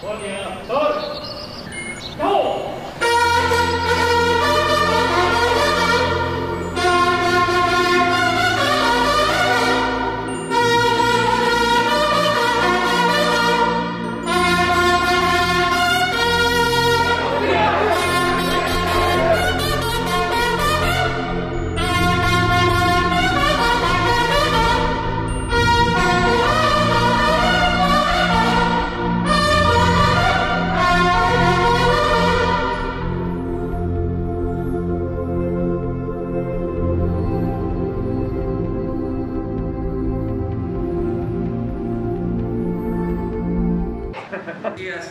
过年了，走，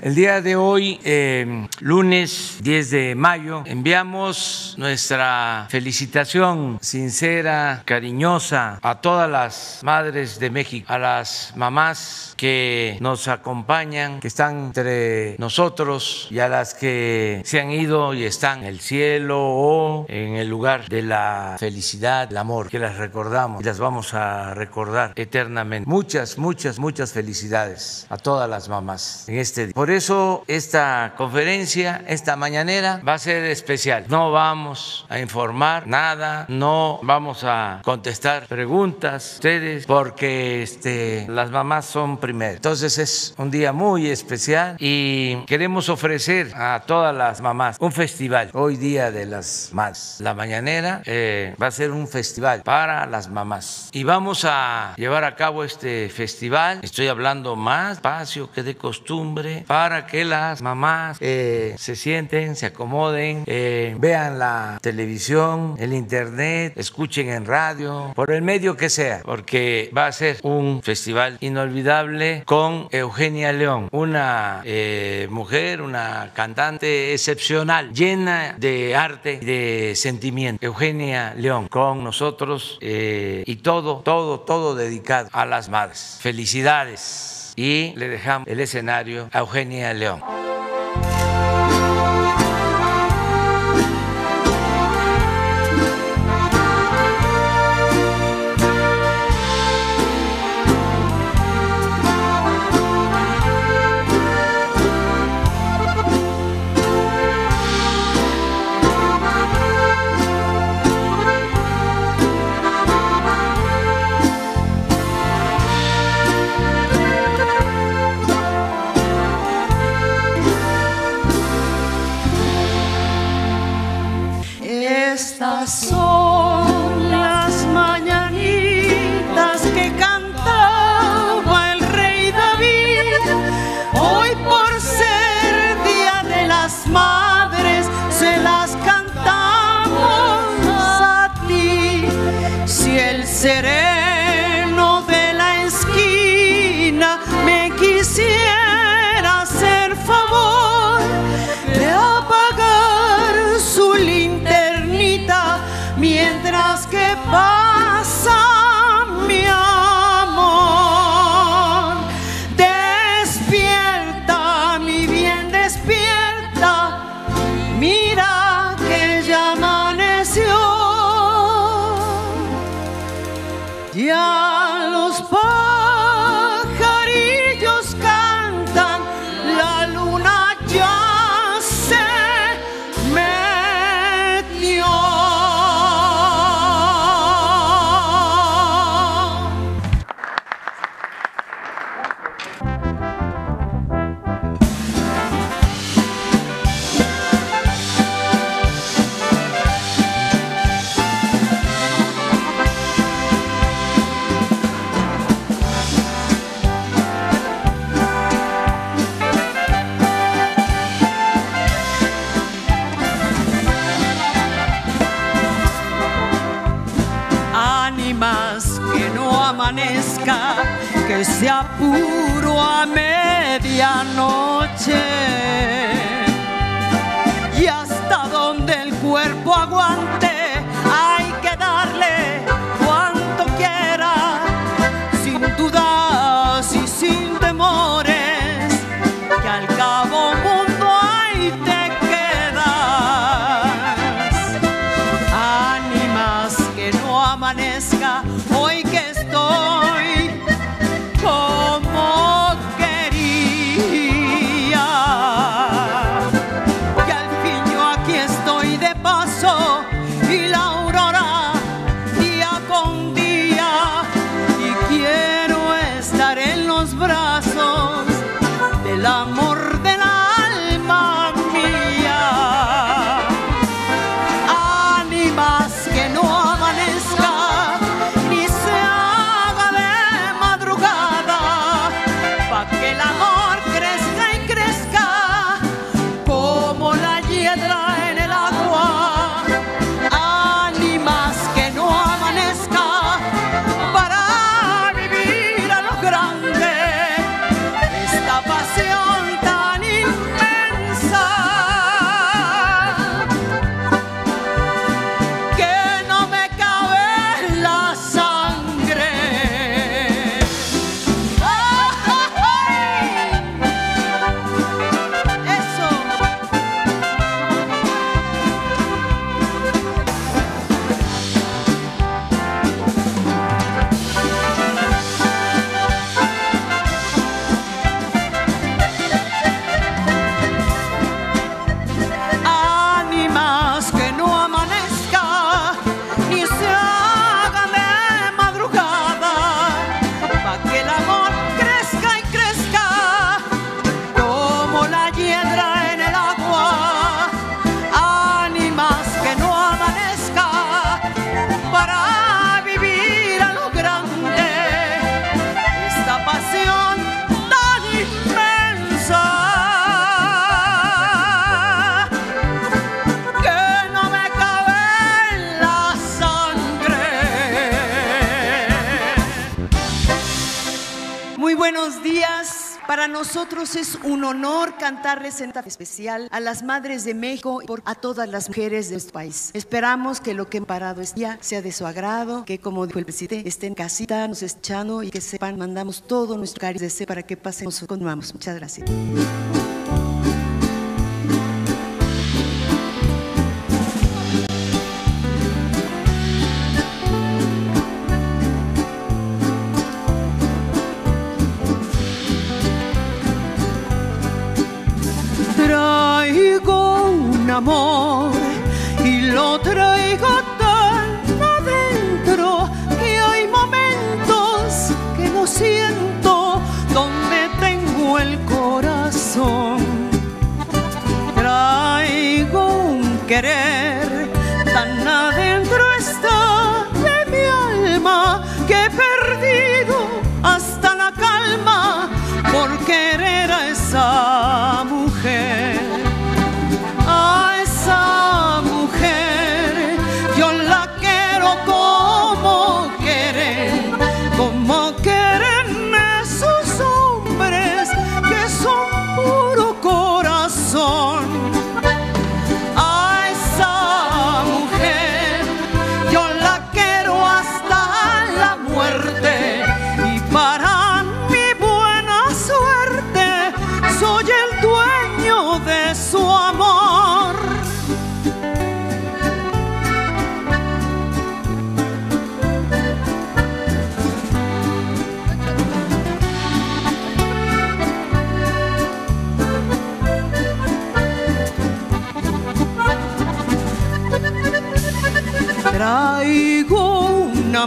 El día de hoy, eh, lunes 10 de mayo, enviamos nuestra felicitación sincera, cariñosa a todas las madres de México, a las mamás que nos acompañan, que están entre nosotros y a las que se han ido y están en el cielo o en el lugar de la felicidad, el amor, que las recordamos y las vamos a recordar eternamente. Muchas, muchas, muchas felicidades a todas las mamás en este día. Eso esta conferencia, esta mañanera, va a ser especial. No vamos a informar nada, no vamos a contestar preguntas ustedes, porque este, las mamás son primero. Entonces es un día muy especial y queremos ofrecer a todas las mamás un festival. Hoy día de las madres. La mañanera eh, va a ser un festival para las mamás y vamos a llevar a cabo este festival. Estoy hablando más espacio que de costumbre para que las mamás eh, se sienten, se acomoden, eh, vean la televisión, el internet, escuchen en radio, por el medio que sea, porque va a ser un festival inolvidable con Eugenia León, una eh, mujer, una cantante excepcional, llena de arte y de sentimiento. Eugenia León con nosotros y todo, todo, todo dedicado a las madres. Felicidades y le dejamos el escenario a Eugenia León. Que sea puro a medianoche. Y hasta donde el cuerpo aguante, honor cantarles en especial a las madres de México y a todas las mujeres de nuestro país. Esperamos que lo que hemos parado este día sea de su agrado, que como dijo el presidente, estén en casita, nos escuchando y que sepan, mandamos todo nuestro cariño para que pasemos. Continuamos. Muchas gracias. y lo traigo tan adentro que hay momentos que no siento donde tengo el corazón. Traigo un querer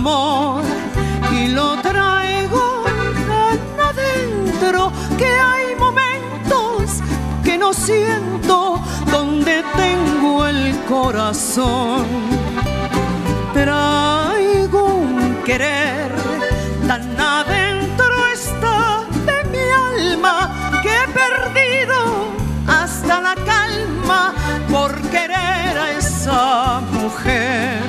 y lo traigo tan adentro que hay momentos que no siento donde tengo el corazón. Traigo un querer tan adentro está de mi alma que he perdido hasta la calma por querer a esa mujer.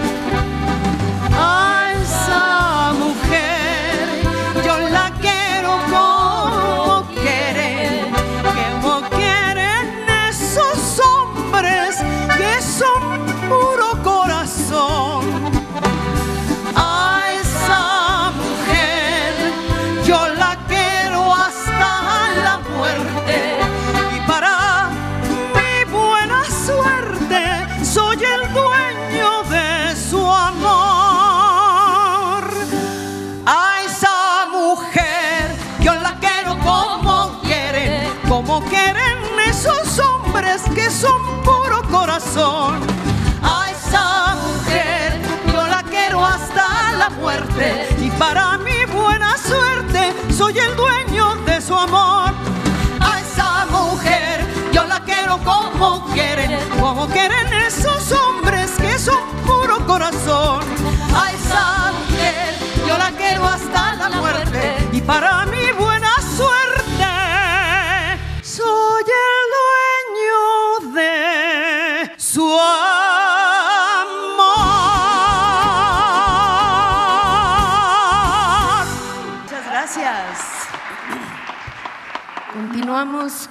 soy el dueño de su amor. A esa mujer yo la quiero como quieren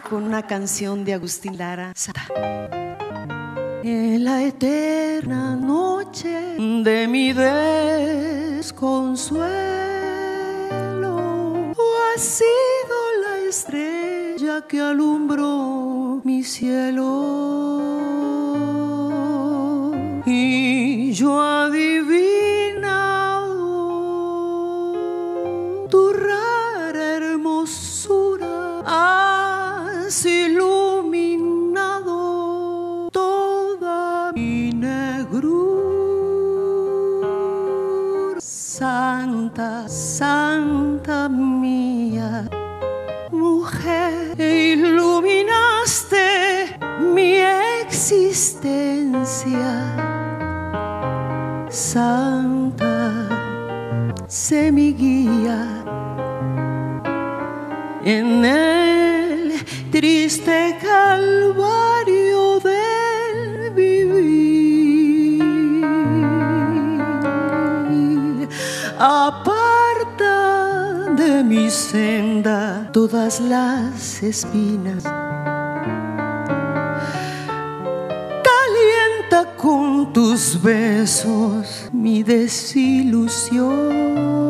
Con una canción de Agustín Lara. En la eterna noche de mi desconsuelo, has sido la estrella que alumbró mi cielo. Y yo adivinado Santa, mía, mujer, iluminaste mi existencia. Santa, sé mi guía en el triste calvario senda todas las espinas. Calienta con tus besos mi desilusión.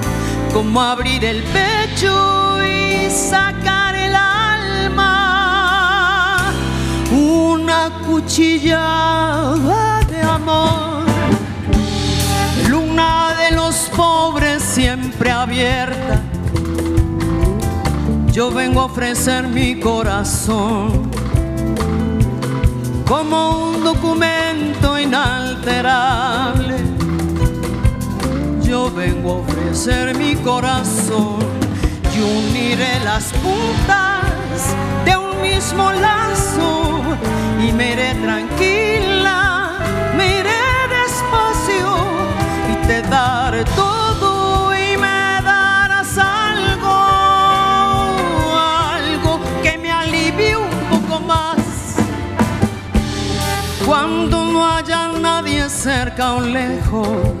como abrir el pecho y sacar el alma, una cuchillada de amor, luna de los pobres siempre abierta. Yo vengo a ofrecer mi corazón como un documento inalterable. Yo vengo a ofrecer mi corazón y uniré las puntas de un mismo lazo y me iré tranquila, me iré despacio y te daré todo y me darás algo, algo que me alivie un poco más. Cuando no haya nadie cerca o lejos,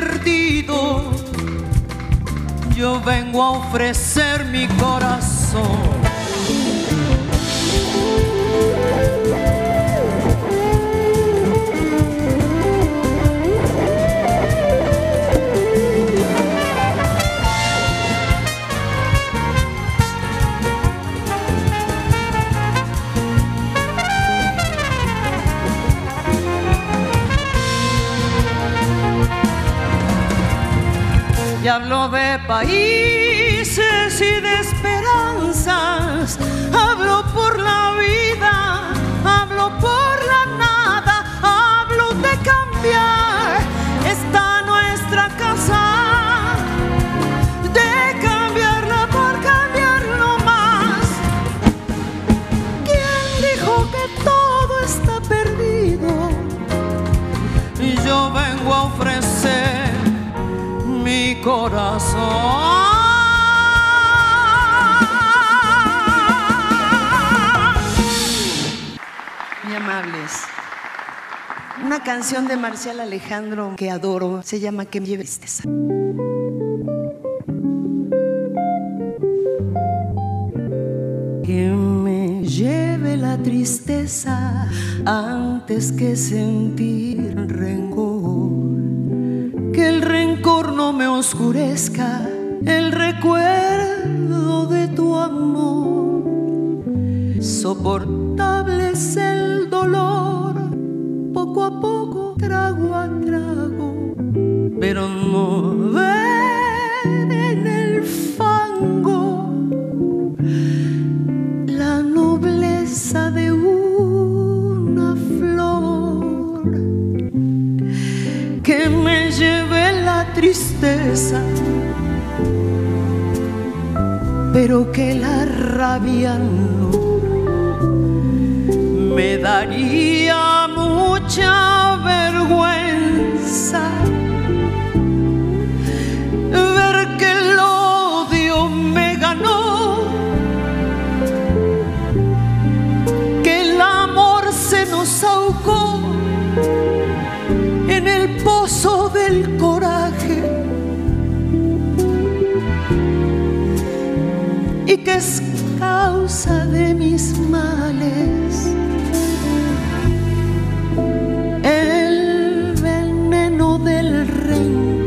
perdido? Yo vengo a ofrecer mi corazón. Y hablo de países y de esperanzas. Corazón. Muy amables. Una canción de Marcial Alejandro que adoro se llama Que me lleve tristeza. Que me lleve la tristeza antes que sentir rencor. Me oscurezca el recuerdo de tu amor. Soportable es el dolor, poco a poco, trago a trago, pero no ver pero que la rabia no me daría y que es causa de mis males. El veneno del rencor.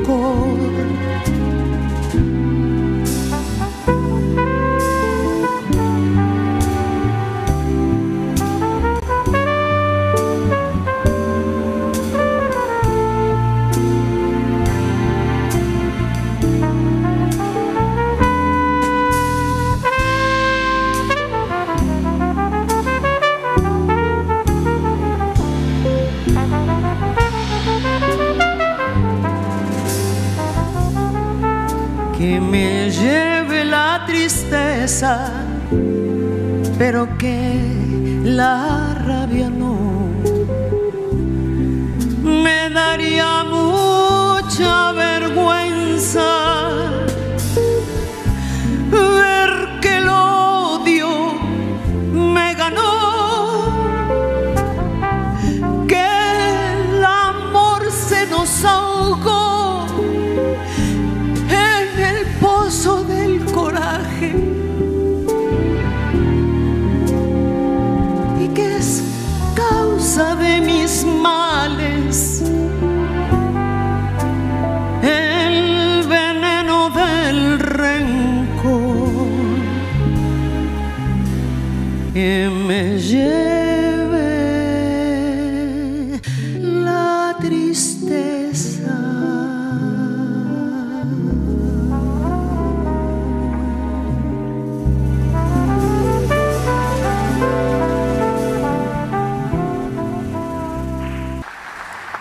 Tristeza.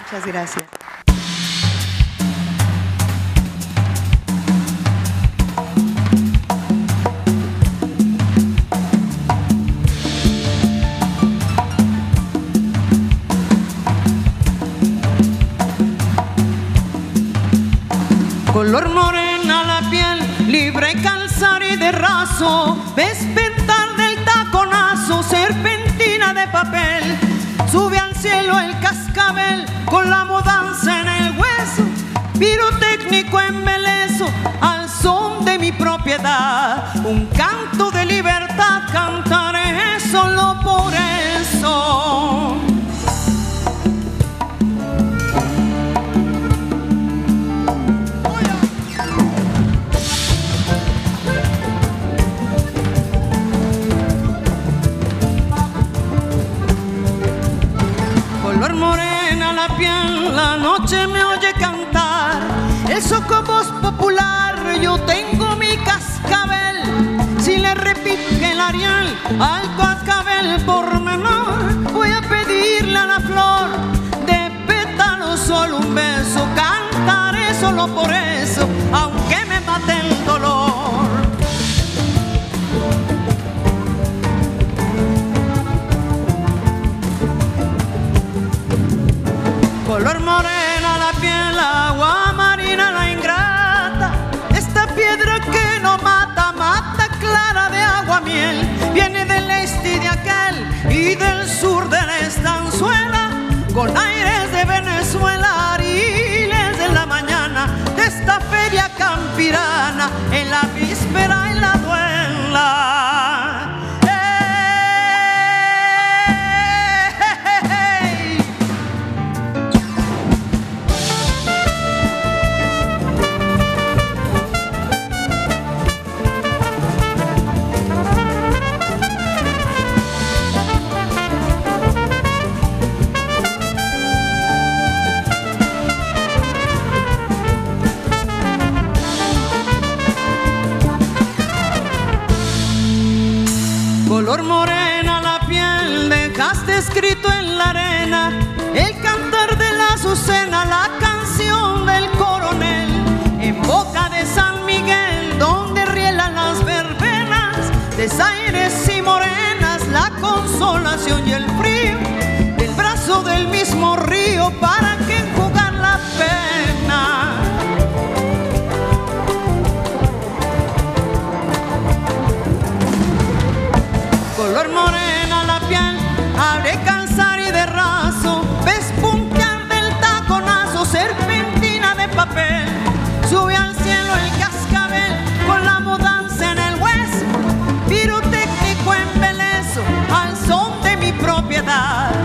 Muchas gracias. Color morena la piel, libre calzar y de raso, despertar del taconazo, serpentina de papel, sube al cielo el cascabel con la mudanza en el hueso, pirotécnico embelezo al son de mi propiedad, un canto de libertad, cantaré Eso como es popular, yo tengo mi cascabel. Si le repito el arial al propiedad,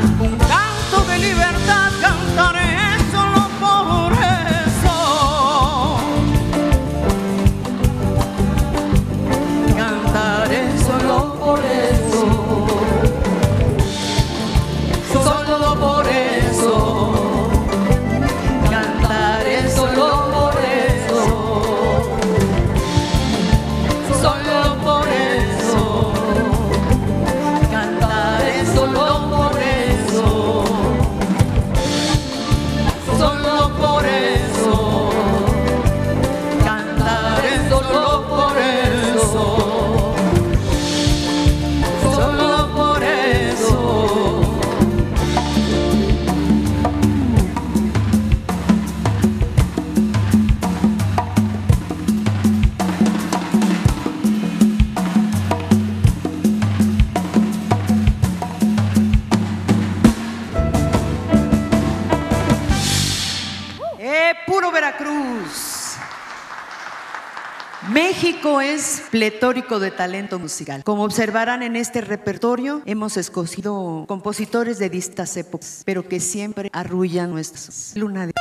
México es pletórico de talento musical. Como observarán en este repertorio, hemos escogido compositores de distintas épocas, pero que siempre arrullan nuestras luna de...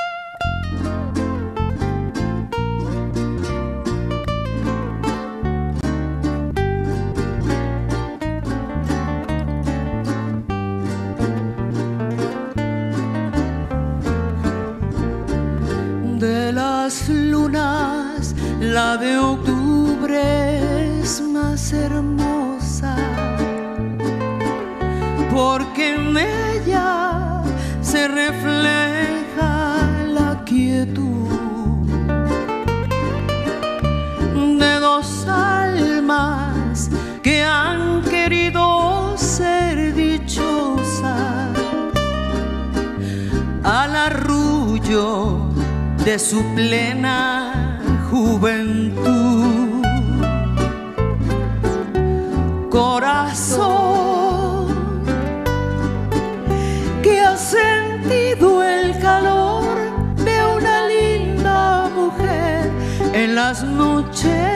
de su plena juventud. Corazón que ha sentido el calor de una linda mujer en las noches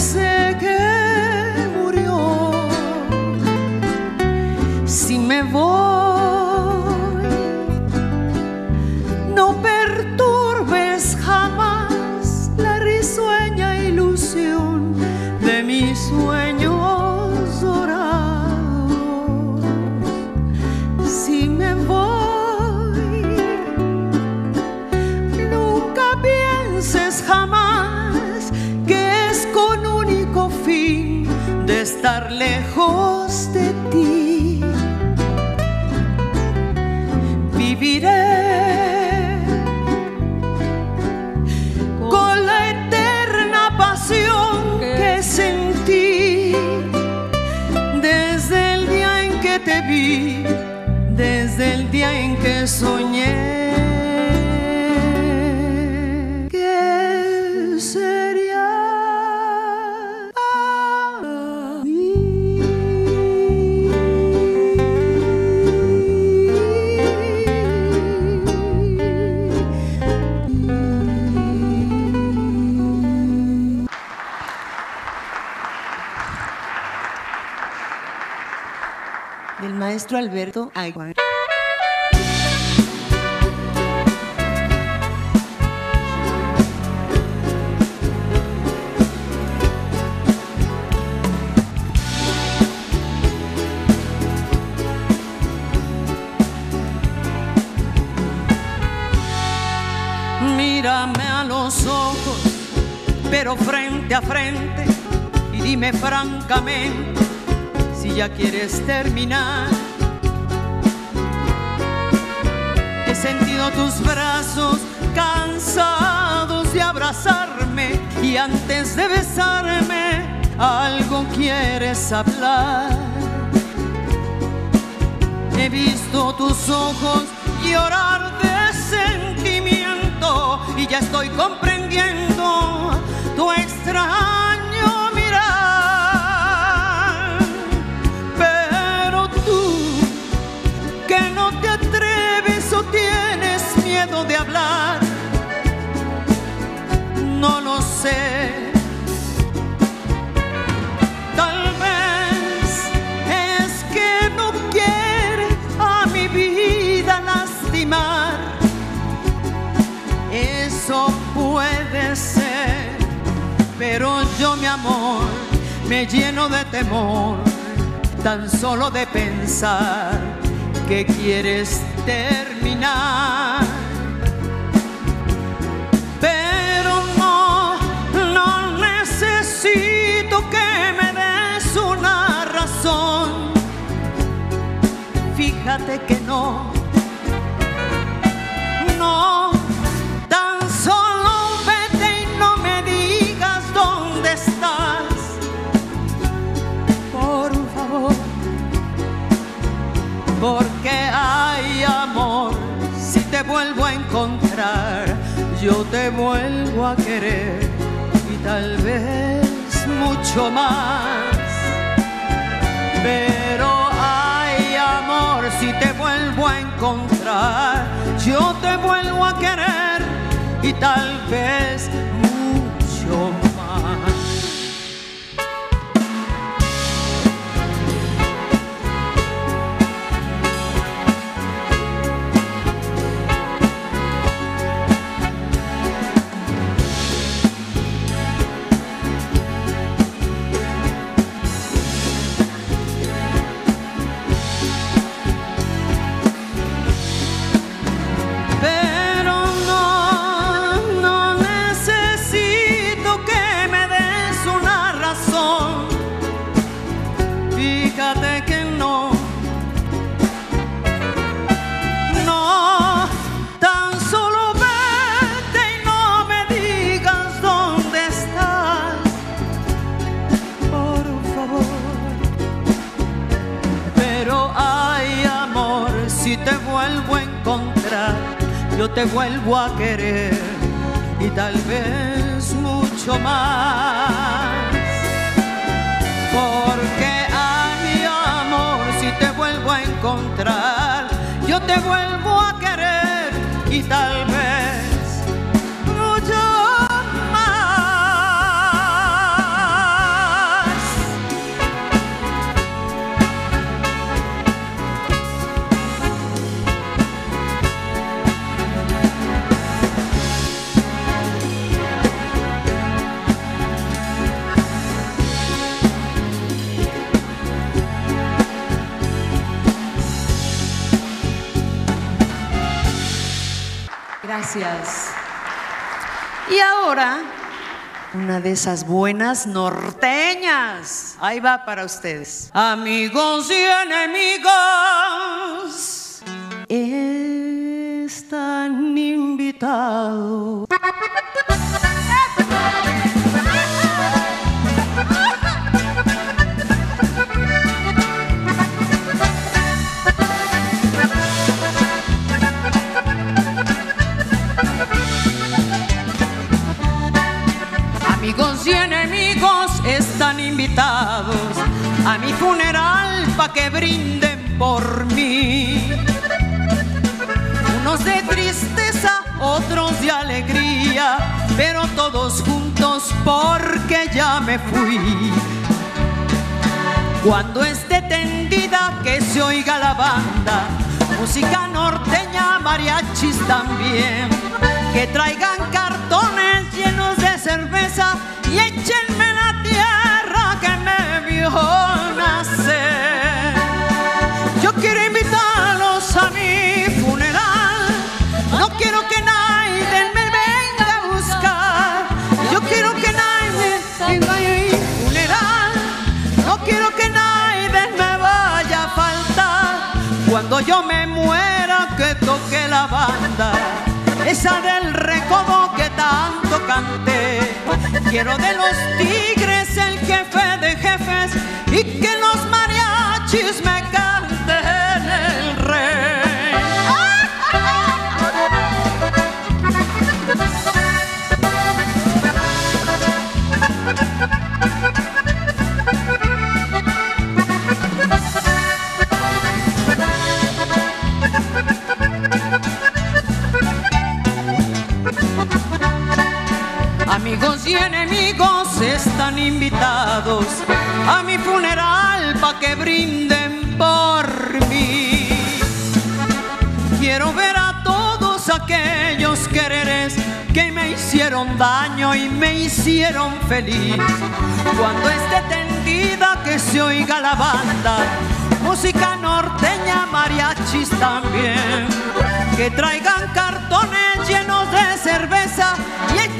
me voy, no perturbes jamás la risueña ilusión de mis sueños dorados. Si me voy, nunca pienses jamás que es con único fin de estar lejos desde el día en que soñé. que sería? Del maestro Alberto Aguirre. Francamente si ya quieres terminar. He sentido tus brazos cansados de abrazarme y antes de besarme algo quieres hablar. He visto tus ojos llorar de sentimiento y ya estoy comprendiendo tu extraño miedo de hablar, no lo sé. Tal vez es que no quiere a mi vida lastimar. Eso puede ser, pero yo mi amor me lleno de temor tan solo de pensar que quieres terminar. Fíjate que no, no, tan solo vete y no me digas dónde estás. Por favor, porque hay amor. Si te vuelvo a encontrar, yo te vuelvo a querer y tal vez mucho más. Pero si te vuelvo a encontrar, yo te vuelvo a querer y tal vez Gracias. Y ahora, una de esas buenas norteñas. Ahí va para ustedes. Amigos y enemigos están invitados. A mi funeral pa' que brinden por mí. Unos de tristeza, otros de alegría, pero todos juntos porque ya me fui. Cuando esté tendida que se oiga la banda, música norteña, mariachis también, que traigan cartones llenos de cerveza y échenme la tierra Yo quiero invitarlos a mi funeral, no quiero que nadie me venga a buscar, yo quiero que nadie venga a mi funeral, no quiero que nadie me vaya a faltar, cuando yo me muera que toque la banda, esa del recodo que tanto canté, quiero de los tigres y que los mariachis me canten el rey. Amigos y enemigos están invitados a mi aquellos quereres que me hicieron daño y me hicieron feliz. Cuando esté tendida que se oiga la banda, música norteña, mariachis también. Que traigan cartones llenos de cerveza y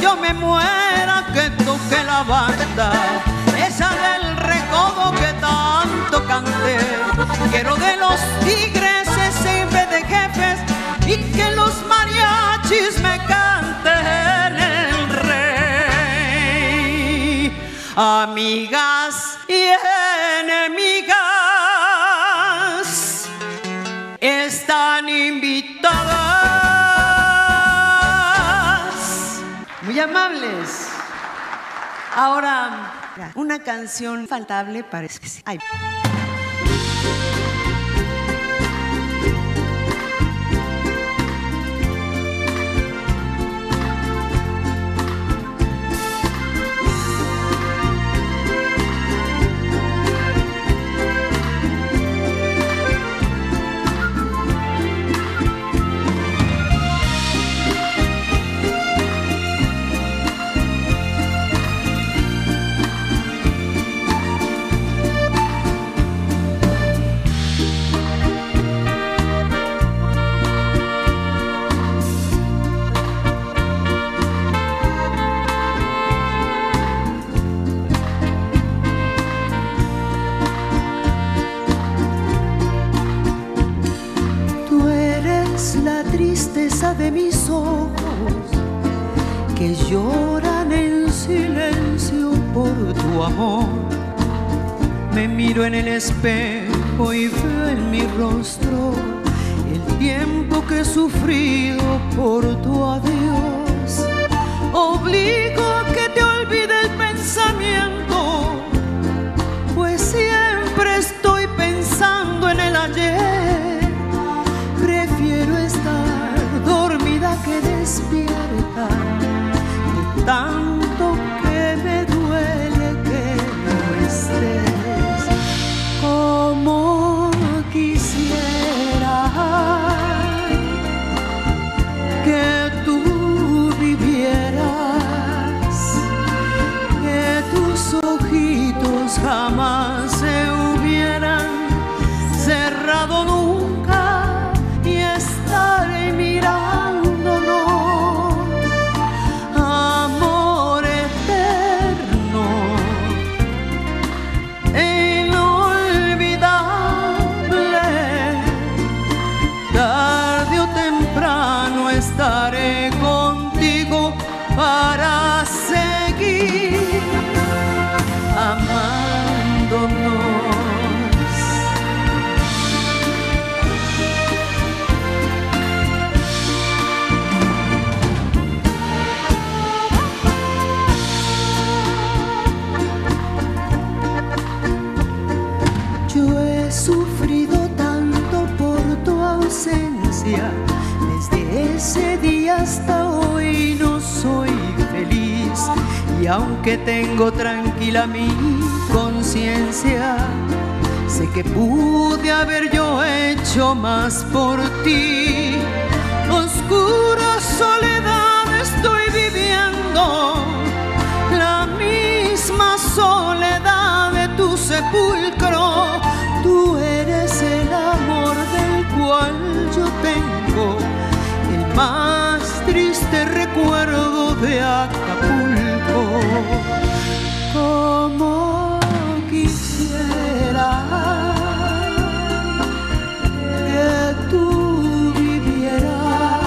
yo me muera, que toque la banda. Esa del recodo que tanto canté. Quiero de los tigres ese en vez de jefes y que los mariachis me canten el rey. Amigas Ahora, una canción faltable parece que sí. Ay. Tristeza de mis ojos que lloran en silencio por tu amor. Me miro en el espejo y veo en mi rostro el tiempo que he sufrido por tu adiós. Obligo a que te olvide el pensamiento aunque tengo tranquila mi conciencia, sé que pude haber yo hecho más por ti. Oscura soledad estoy viviendo, la misma soledad de tu sepulcro. Tú eres el amor del cual yo tengo más triste recuerdo de Acapulco. Como quisiera que tú vivieras,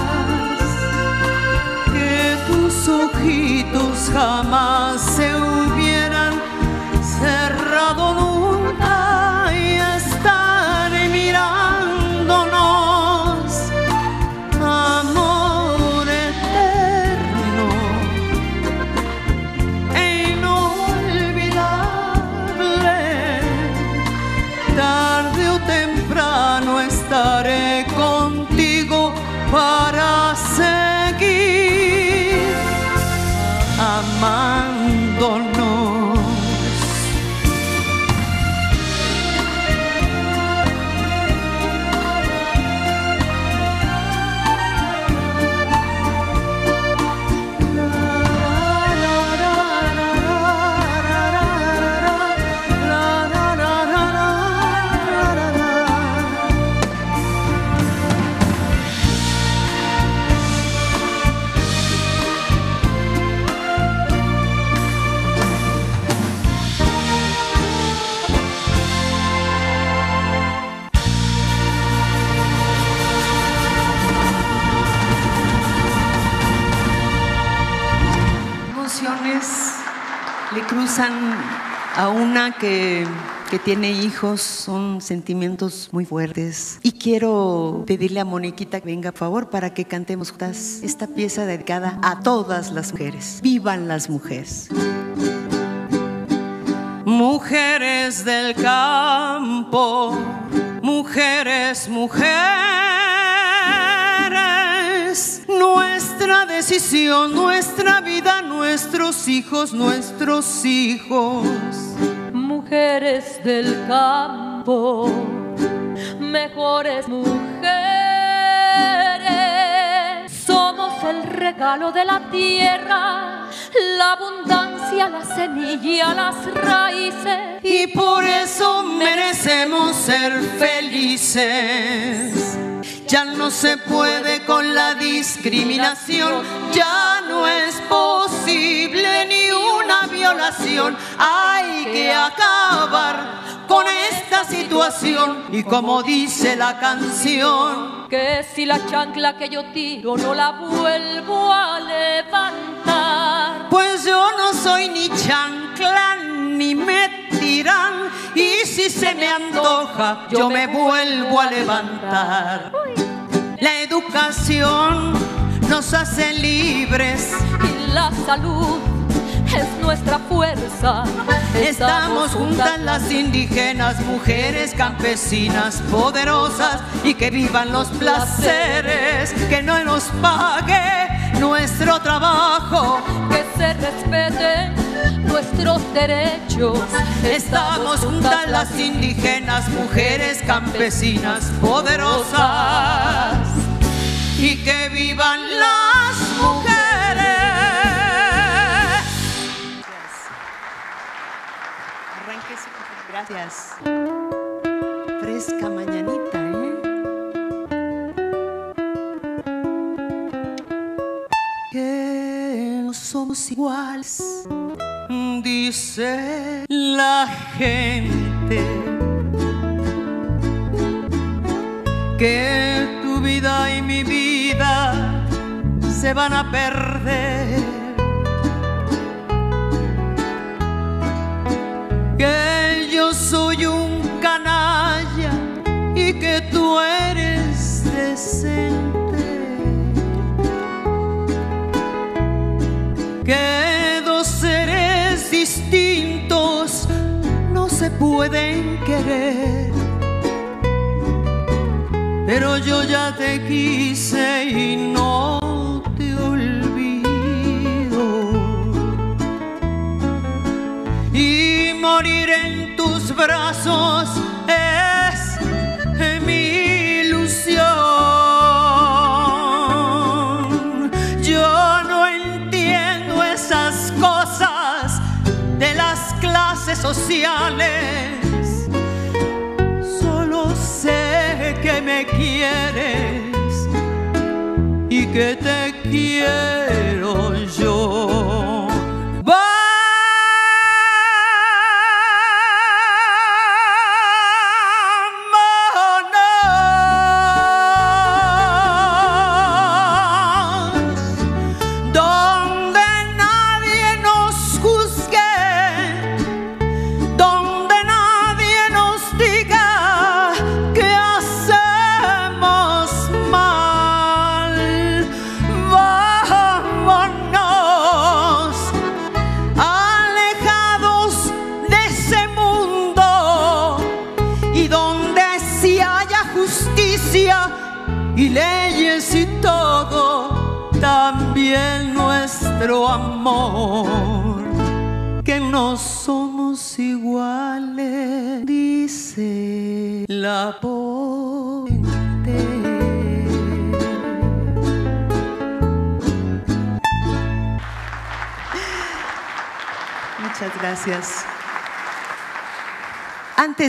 que tus ojitos jamás se a una que, que tiene hijos, son sentimientos muy fuertes. Y quiero pedirle a Moniquita que venga, por favor, para que cantemos juntas esta pieza dedicada a todas las mujeres. ¡Vivan las mujeres! Mujeres del campo, mujeres, mujeres, nuestra decisión, nuestra vida, nuestros hijos, nuestros hijos. mujeres del campo, mejores mujeres. Somos el regalo de la tierra, la abundancia, la semilla, las raíces. Y por eso merecemos ser felices. Ya no se puede con la discriminación, ya no es posible ni una violación. Hay que acabar con esta situación. Y como dice la canción, Que si la chancla que yo tiro no la vuelvo a levantar. pues yo no soy ni chancla ni me Y si se me antoja, yo me vuelvo a levantar. La educación nos hace libres. Y la salud nuestra fuerza. Estamos juntas las indígenas, mujeres campesinas poderosas y que vivan los placeres, que no nos pague nuestro trabajo. que se respeten nuestros derechos. Estamos juntas las indígenas, mujeres campesinas poderosas y que vivan las Gracias. Fresca mañanita, ¿eh? que no somos iguales, dice la gente. Que tu vida y mi vida se van a perder. que tú eres decente. Que dos seres distintos no se pueden querer. Pero yo ya te quise y no te olvido. Y morir en tus brazos sociales. Solo sé que me quieres y que te quiero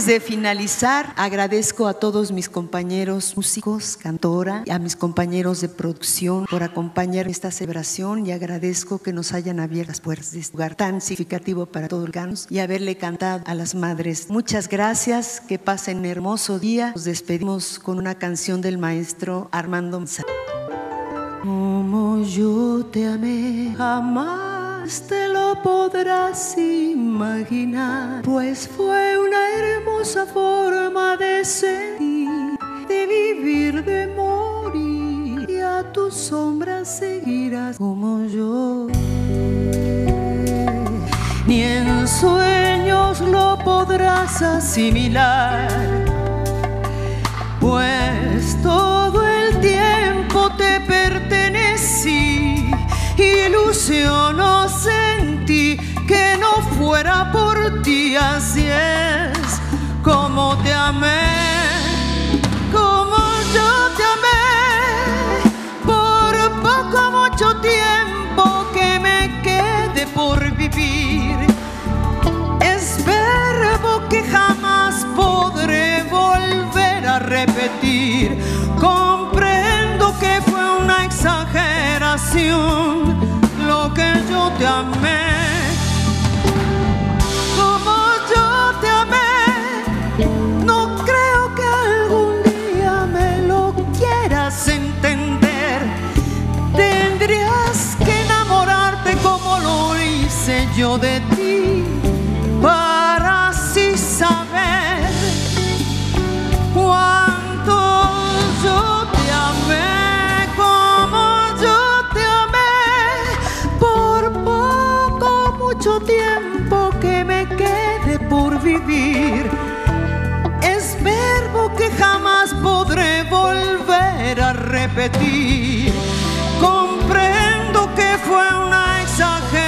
De finalizar, agradezco a todos mis compañeros músicos, cantora, a mis compañeros de producción por acompañar esta celebración y agradezco que nos hayan abierto las puertas de este lugar tan significativo para todos los ganos y haberle cantado a las madres. Muchas gracias, que pasen un hermoso día. Nos despedimos con una canción del maestro Armando Manzanero. Como yo te amé, jamás te lo podrás imaginar, pues fue una hermosa forma de sentir, de vivir, de morir, y a tu sombra seguirás como yo. Ni en sueños lo podrás asimilar pues todo el tiempo te pertenecí, ilusiono sentí que no fuera por ti, así es como te amé, como yo te amé, por poco mucho tiempo que me quede por vivir es verbo que jamás podré volver a repetir. Comprendo que fue una exageración que yo te amé. Como yo te amé, no creo que algún día me lo quieras entender. Tendrías que enamorarte como lo hice yo de ti por vivir. Es verbo que jamás podré volver a repetir. Comprendo que fue una exageración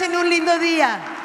pasen un lindo día.